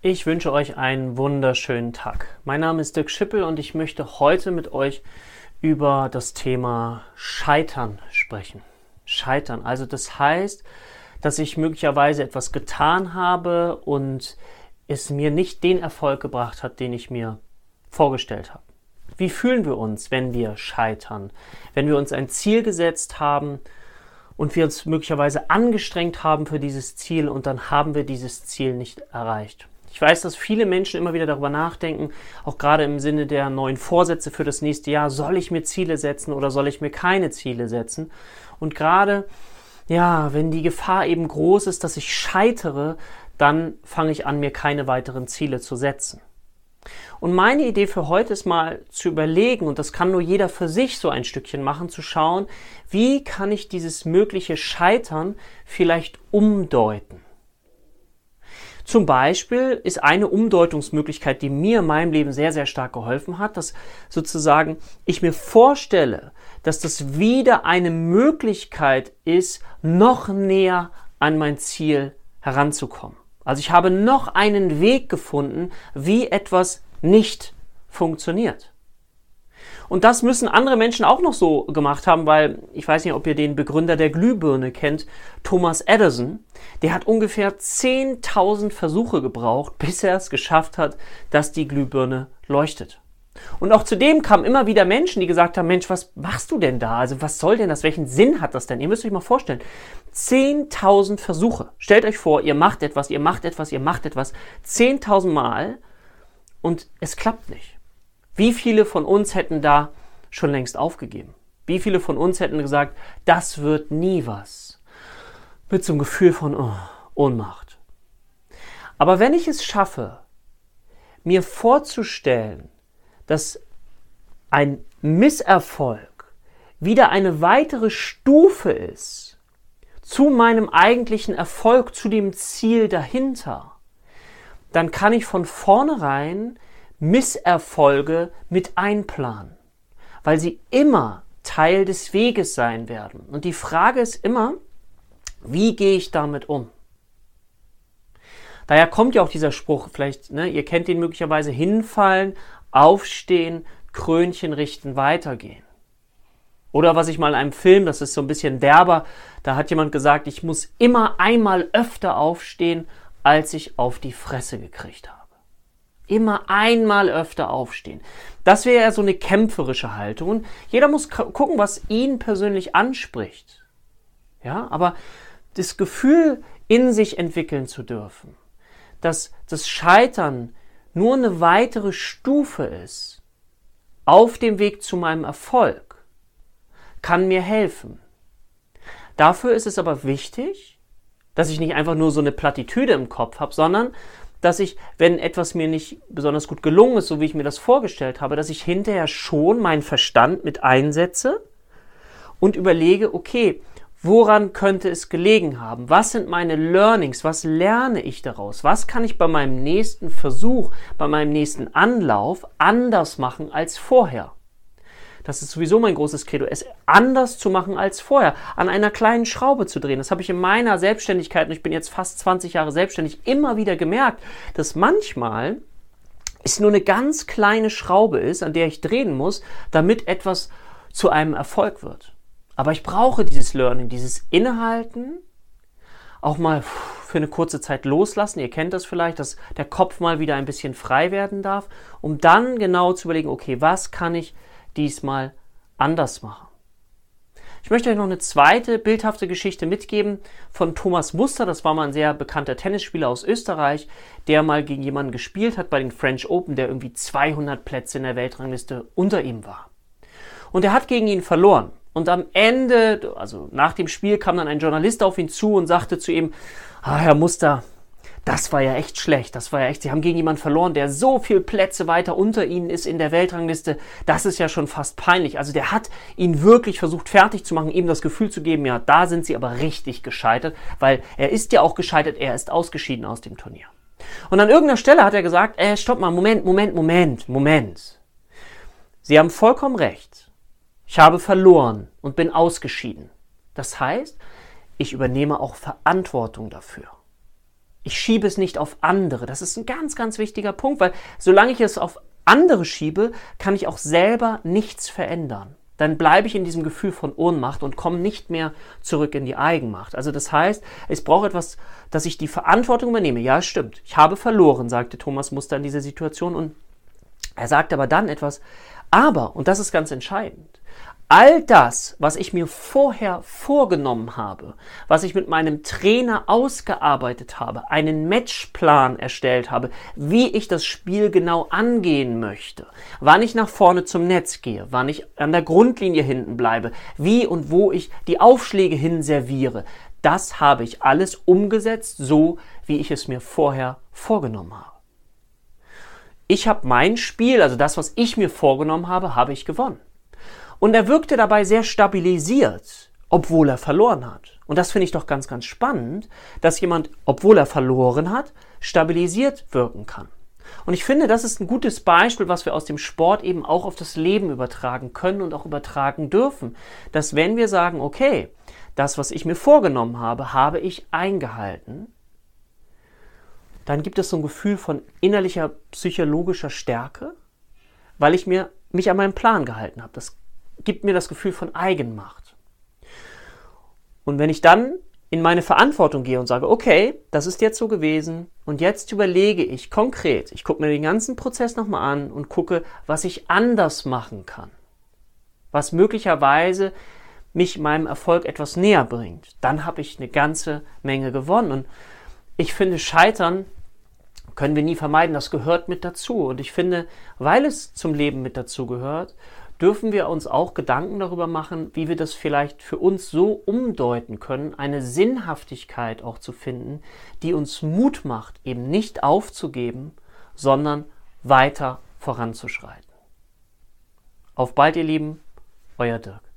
Ich wünsche euch einen wunderschönen Tag. Mein Name ist Dirk Schippel und ich möchte heute mit euch über das Thema Scheitern sprechen. Scheitern. Also das heißt, dass ich möglicherweise etwas getan habe und es mir nicht den Erfolg gebracht hat, den ich mir vorgestellt habe. Wie fühlen wir uns, wenn wir scheitern? Wenn wir uns ein Ziel gesetzt haben und wir uns möglicherweise angestrengt haben für dieses Ziel und dann haben wir dieses Ziel nicht erreicht. Ich weiß, dass viele Menschen immer wieder darüber nachdenken, auch gerade im Sinne der neuen Vorsätze für das nächste Jahr, soll ich mir Ziele setzen oder soll ich mir keine Ziele setzen? Und gerade, ja, wenn die Gefahr eben groß ist, dass ich scheitere, dann fange ich an, mir keine weiteren Ziele zu setzen. Und meine Idee für heute ist mal zu überlegen, und das kann nur jeder für sich so ein Stückchen machen, zu schauen, wie kann ich dieses mögliche Scheitern vielleicht umdeuten. Zum Beispiel ist eine Umdeutungsmöglichkeit, die mir in meinem Leben sehr, sehr stark geholfen hat, dass sozusagen ich mir vorstelle, dass das wieder eine Möglichkeit ist, noch näher an mein Ziel heranzukommen. Also ich habe noch einen Weg gefunden, wie etwas nicht funktioniert. Und das müssen andere Menschen auch noch so gemacht haben, weil ich weiß nicht, ob ihr den Begründer der Glühbirne kennt, Thomas Edison. Der hat ungefähr 10.000 Versuche gebraucht, bis er es geschafft hat, dass die Glühbirne leuchtet. Und auch zudem kamen immer wieder Menschen, die gesagt haben, Mensch, was machst du denn da? Also was soll denn das? Welchen Sinn hat das denn? Ihr müsst euch mal vorstellen. 10.000 Versuche. Stellt euch vor, ihr macht etwas, ihr macht etwas, ihr macht etwas. 10.000 Mal und es klappt nicht. Wie viele von uns hätten da schon längst aufgegeben? Wie viele von uns hätten gesagt, das wird nie was? Mit so einem Gefühl von oh, Ohnmacht. Aber wenn ich es schaffe, mir vorzustellen, dass ein Misserfolg wieder eine weitere Stufe ist zu meinem eigentlichen Erfolg, zu dem Ziel dahinter, dann kann ich von vornherein Misserfolge mit einplanen, weil sie immer Teil des Weges sein werden. Und die Frage ist immer, wie gehe ich damit um? Daher kommt ja auch dieser Spruch, vielleicht, ne, ihr kennt ihn möglicherweise, hinfallen, aufstehen, Krönchen richten, weitergehen. Oder was ich mal in einem Film, das ist so ein bisschen derber, da hat jemand gesagt, ich muss immer einmal öfter aufstehen, als ich auf die Fresse gekriegt habe. Immer einmal öfter aufstehen. Das wäre ja so eine kämpferische Haltung. Und jeder muss gucken, was ihn persönlich anspricht. Ja, aber das Gefühl, in sich entwickeln zu dürfen, dass das Scheitern nur eine weitere Stufe ist auf dem Weg zu meinem Erfolg, kann mir helfen. Dafür ist es aber wichtig, dass ich nicht einfach nur so eine Plattitüde im Kopf habe, sondern dass ich, wenn etwas mir nicht besonders gut gelungen ist, so wie ich mir das vorgestellt habe, dass ich hinterher schon meinen Verstand mit einsetze und überlege, okay, woran könnte es gelegen haben? Was sind meine Learnings? Was lerne ich daraus? Was kann ich bei meinem nächsten Versuch, bei meinem nächsten Anlauf anders machen als vorher? Das ist sowieso mein großes Credo, es anders zu machen als vorher, an einer kleinen Schraube zu drehen. Das habe ich in meiner Selbstständigkeit, und ich bin jetzt fast 20 Jahre selbstständig, immer wieder gemerkt, dass manchmal es nur eine ganz kleine Schraube ist, an der ich drehen muss, damit etwas zu einem Erfolg wird. Aber ich brauche dieses Learning, dieses Innehalten, auch mal für eine kurze Zeit loslassen. Ihr kennt das vielleicht, dass der Kopf mal wieder ein bisschen frei werden darf, um dann genau zu überlegen, okay, was kann ich diesmal anders machen. Ich möchte euch noch eine zweite bildhafte Geschichte mitgeben von Thomas Muster. Das war mal ein sehr bekannter Tennisspieler aus Österreich, der mal gegen jemanden gespielt hat bei den French Open, der irgendwie 200 Plätze in der Weltrangliste unter ihm war. Und er hat gegen ihn verloren. Und am Ende, also nach dem Spiel, kam dann ein Journalist auf ihn zu und sagte zu ihm, ah, Herr Muster, das war ja echt schlecht. Das war ja echt, sie haben gegen jemanden verloren, der so viel Plätze weiter unter ihnen ist in der Weltrangliste. Das ist ja schon fast peinlich. Also der hat ihn wirklich versucht fertig zu machen, ihm das Gefühl zu geben, ja, da sind sie aber richtig gescheitert, weil er ist ja auch gescheitert, er ist ausgeschieden aus dem Turnier. Und an irgendeiner Stelle hat er gesagt, äh, stopp mal, Moment, Moment, Moment, Moment. Sie haben vollkommen recht. Ich habe verloren und bin ausgeschieden. Das heißt, ich übernehme auch Verantwortung dafür. Ich schiebe es nicht auf andere. Das ist ein ganz, ganz wichtiger Punkt, weil solange ich es auf andere schiebe, kann ich auch selber nichts verändern. Dann bleibe ich in diesem Gefühl von Ohnmacht und komme nicht mehr zurück in die Eigenmacht. Also das heißt, es braucht etwas, dass ich die Verantwortung übernehme. Ja, stimmt. Ich habe verloren, sagte Thomas Muster in dieser Situation und er sagt aber dann etwas, aber, und das ist ganz entscheidend, all das, was ich mir vorher vorgenommen habe, was ich mit meinem Trainer ausgearbeitet habe, einen Matchplan erstellt habe, wie ich das Spiel genau angehen möchte, wann ich nach vorne zum Netz gehe, wann ich an der Grundlinie hinten bleibe, wie und wo ich die Aufschläge hin serviere, das habe ich alles umgesetzt, so wie ich es mir vorher vorgenommen habe. Ich habe mein Spiel, also das, was ich mir vorgenommen habe, habe ich gewonnen. Und er wirkte dabei sehr stabilisiert, obwohl er verloren hat. Und das finde ich doch ganz, ganz spannend, dass jemand, obwohl er verloren hat, stabilisiert wirken kann. Und ich finde, das ist ein gutes Beispiel, was wir aus dem Sport eben auch auf das Leben übertragen können und auch übertragen dürfen. Dass wenn wir sagen, okay, das, was ich mir vorgenommen habe, habe ich eingehalten, dann gibt es so ein Gefühl von innerlicher psychologischer Stärke, weil ich mir mich an meinen Plan gehalten habe. Das gibt mir das Gefühl von Eigenmacht. Und wenn ich dann in meine Verantwortung gehe und sage, okay, das ist jetzt so gewesen und jetzt überlege ich konkret, ich gucke mir den ganzen Prozess nochmal an und gucke, was ich anders machen kann, was möglicherweise mich meinem Erfolg etwas näher bringt, dann habe ich eine ganze Menge gewonnen. Und ich finde, Scheitern können wir nie vermeiden, das gehört mit dazu. Und ich finde, weil es zum Leben mit dazu gehört, dürfen wir uns auch Gedanken darüber machen, wie wir das vielleicht für uns so umdeuten können, eine Sinnhaftigkeit auch zu finden, die uns Mut macht, eben nicht aufzugeben, sondern weiter voranzuschreiten. Auf bald, ihr Lieben, euer Dirk.